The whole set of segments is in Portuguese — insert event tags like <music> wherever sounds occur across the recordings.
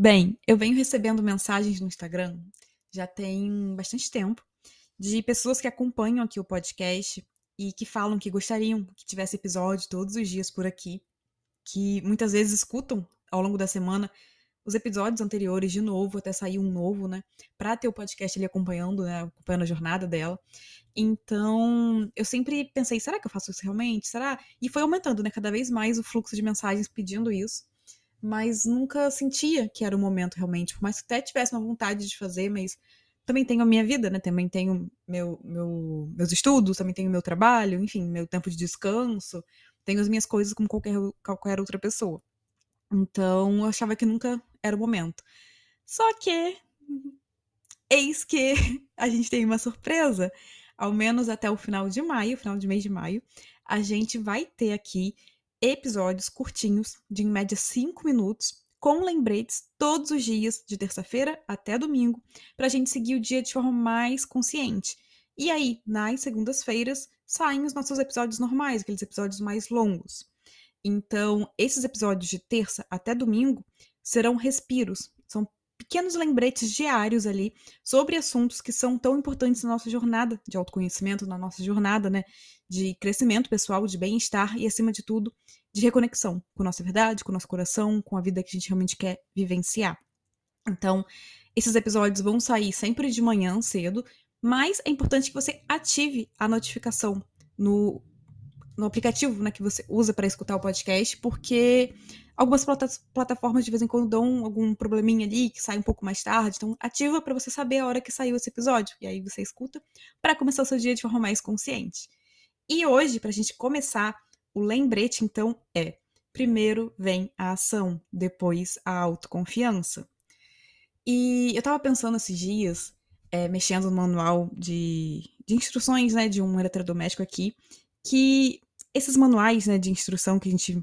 Bem, eu venho recebendo mensagens no Instagram já tem bastante tempo de pessoas que acompanham aqui o podcast e que falam que gostariam que tivesse episódio todos os dias por aqui, que muitas vezes escutam ao longo da semana os episódios anteriores de novo, até sair um novo, né? Pra ter o podcast ali acompanhando, né? Acompanhando a jornada dela. Então, eu sempre pensei, será que eu faço isso realmente? Será? E foi aumentando, né? Cada vez mais o fluxo de mensagens pedindo isso. Mas nunca sentia que era o momento realmente. Por mais que até tivesse uma vontade de fazer, mas também tenho a minha vida, né? Também tenho meu, meu, meus estudos, também tenho meu trabalho, enfim, meu tempo de descanso. Tenho as minhas coisas como qualquer, qualquer outra pessoa. Então, eu achava que nunca era o momento. Só que, eis que <laughs> a gente tem uma surpresa. Ao menos até o final de maio, final de mês de maio, a gente vai ter aqui episódios curtinhos, de em média 5 minutos, com lembretes todos os dias, de terça-feira até domingo, para a gente seguir o dia de forma mais consciente. E aí, nas segundas-feiras, saem os nossos episódios normais, aqueles episódios mais longos. Então, esses episódios de terça até domingo serão respiros, são pequenos lembretes diários ali sobre assuntos que são tão importantes na nossa jornada de autoconhecimento, na nossa jornada, né, de crescimento pessoal, de bem-estar e, acima de tudo, de reconexão com nossa verdade, com nosso coração, com a vida que a gente realmente quer vivenciar. Então, esses episódios vão sair sempre de manhã cedo, mas é importante que você ative a notificação no, no aplicativo né, que você usa para escutar o podcast, porque algumas plataformas de vez em quando dão algum probleminha ali que sai um pouco mais tarde, então ativa para você saber a hora que saiu esse episódio e aí você escuta para começar o seu dia de forma mais consciente. E hoje, para a gente começar, o lembrete então é: primeiro vem a ação, depois a autoconfiança. E eu tava pensando esses dias, é, mexendo no manual de, de instruções né, de um eletrodoméstico aqui, que esses manuais né, de instrução que a gente.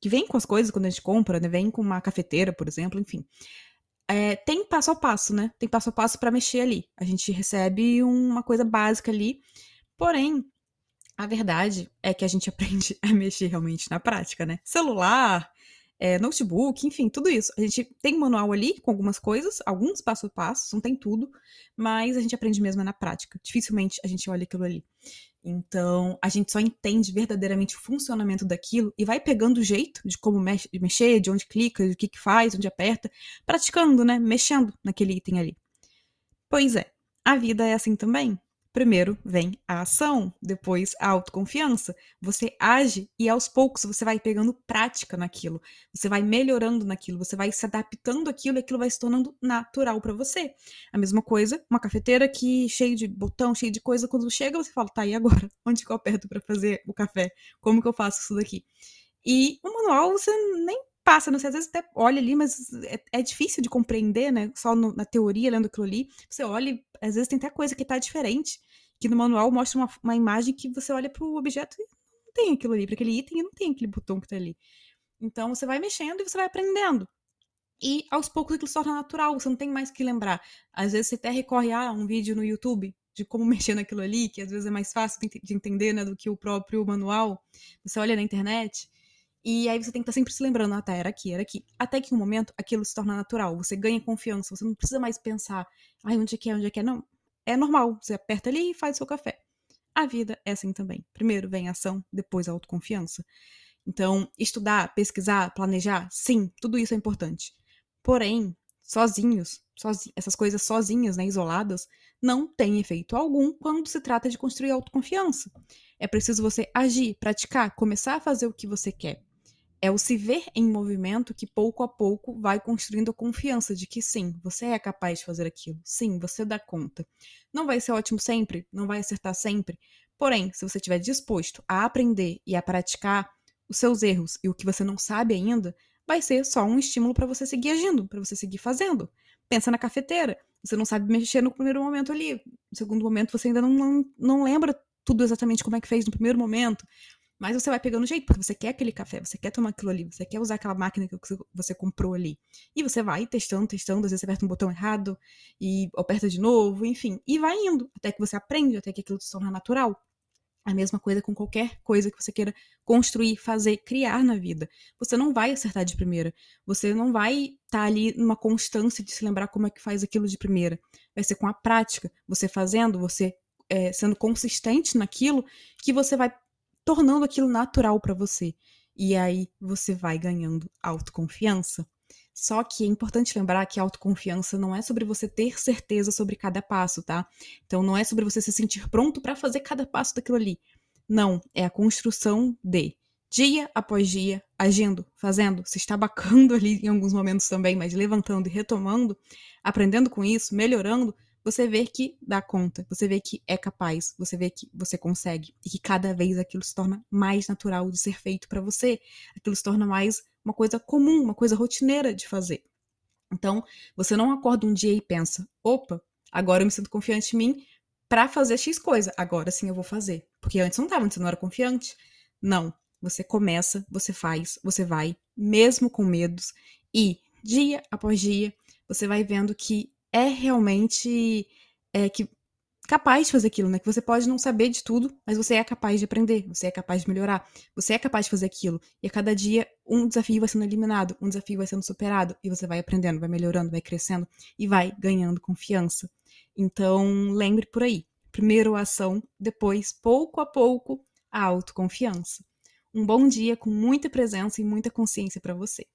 que vem com as coisas quando a gente compra, né? Vem com uma cafeteira, por exemplo, enfim. É, tem passo a passo, né? Tem passo a passo para mexer ali. A gente recebe uma coisa básica ali. Porém, a verdade é que a gente <laughs> aprende a mexer realmente na prática, né? Celular, é, notebook, enfim, tudo isso. A gente tem um manual ali com algumas coisas, alguns passo a passo, não tem tudo, mas a gente aprende mesmo na prática. Dificilmente a gente olha aquilo ali. Então, a gente só entende verdadeiramente o funcionamento daquilo e vai pegando o jeito de como mexe, de mexer, de onde clica, de que, que faz, onde aperta, praticando, né? Mexendo naquele item ali. Pois é, a vida é assim também. Primeiro vem a ação, depois a autoconfiança. Você age e aos poucos você vai pegando prática naquilo, você vai melhorando naquilo, você vai se adaptando àquilo e aquilo vai se tornando natural para você. A mesma coisa, uma cafeteira que cheio de botão, cheio de coisa, quando chega você fala, tá, e agora? <laughs> Onde que eu aperto para fazer o café? Como que eu faço isso daqui? E o manual você nem passa, não sei, às vezes até olha ali, mas é, é difícil de compreender, né? Só no, na teoria, lendo aquilo ali. Você olha, às vezes tem até coisa que tá diferente, que no manual mostra uma, uma imagem que você olha pro objeto e não tem aquilo ali, para aquele item e não tem aquele botão que tá ali. Então você vai mexendo e você vai aprendendo. E aos poucos aquilo se torna natural, você não tem mais que lembrar. Às vezes você até recorre a um vídeo no YouTube de como <laughs> mexer naquilo ali, que às vezes é mais fácil de entender né, do que o próprio manual. Você olha na internet e aí você tem que estar sempre se lembrando, ah, tá, era aqui, era aqui. Até que um momento aquilo se torna natural, você ganha confiança, você não precisa mais pensar, ai, onde é que é, onde é que é. Não, é normal, você aperta ali e faz o seu café. A vida é assim também. Primeiro vem a ação, depois a autoconfiança. Então, estudar, pesquisar, planejar, sim, tudo isso é importante. Porém, sozinhos, sozinhos essas coisas sozinhas, né, isoladas, não tem efeito algum quando se trata de construir autoconfiança. É preciso você agir, praticar, começar a fazer o que você quer. É o se ver em movimento que pouco a pouco vai construindo a confiança de que sim, você é capaz de fazer aquilo. Sim, você dá conta. Não vai ser ótimo sempre, não vai acertar sempre. Porém, se você estiver disposto a aprender e a praticar, os seus erros e o que você não sabe ainda vai ser só um estímulo para você seguir agindo, para você seguir fazendo. Pensa na cafeteira. Você não sabe mexer no primeiro momento ali. No segundo momento, você ainda não, não, não lembra tudo exatamente como é que fez no primeiro momento. Mas você vai pegando jeito, porque você quer aquele café, você quer tomar aquilo ali, você quer usar aquela máquina que você comprou ali. E você vai testando, testando, às vezes você aperta um botão errado e aperta de novo, enfim. E vai indo, até que você aprende, até que aquilo se torna natural. A mesma coisa com qualquer coisa que você queira construir, fazer, criar na vida. Você não vai acertar de primeira. Você não vai estar tá ali numa constância de se lembrar como é que faz aquilo de primeira. Vai ser com a prática, você fazendo, você é, sendo consistente naquilo, que você vai tornando aquilo natural para você. E aí você vai ganhando autoconfiança. Só que é importante lembrar que a autoconfiança não é sobre você ter certeza sobre cada passo, tá? Então não é sobre você se sentir pronto para fazer cada passo daquilo ali. Não, é a construção de dia após dia, agindo, fazendo, se estabacando <laughs> ali em alguns momentos também, mas levantando e retomando, aprendendo com isso, melhorando, você vê que dá conta, você vê que é capaz, você vê que você consegue e que cada vez aquilo se torna mais natural de ser feito para você, aquilo se torna mais uma coisa comum, uma coisa rotineira de fazer. Então, você não acorda um dia e pensa: opa, agora eu me sinto confiante em mim para fazer X coisa, agora sim eu vou fazer. Porque antes não estava, antes você não era confiante. Não. Você começa, você faz, você vai, mesmo com medos, e dia após dia, você vai vendo que é realmente é, que capaz de fazer aquilo, né? Que você pode não saber de tudo, mas você é capaz de aprender, você é capaz de melhorar, você é capaz de fazer aquilo. E a cada dia um desafio vai sendo eliminado, um desafio vai sendo superado, e você vai aprendendo, vai melhorando, vai crescendo e vai ganhando confiança. Então, lembre por aí. Primeiro a ação, depois, pouco a pouco, a autoconfiança. Um bom dia com muita presença e muita consciência para você.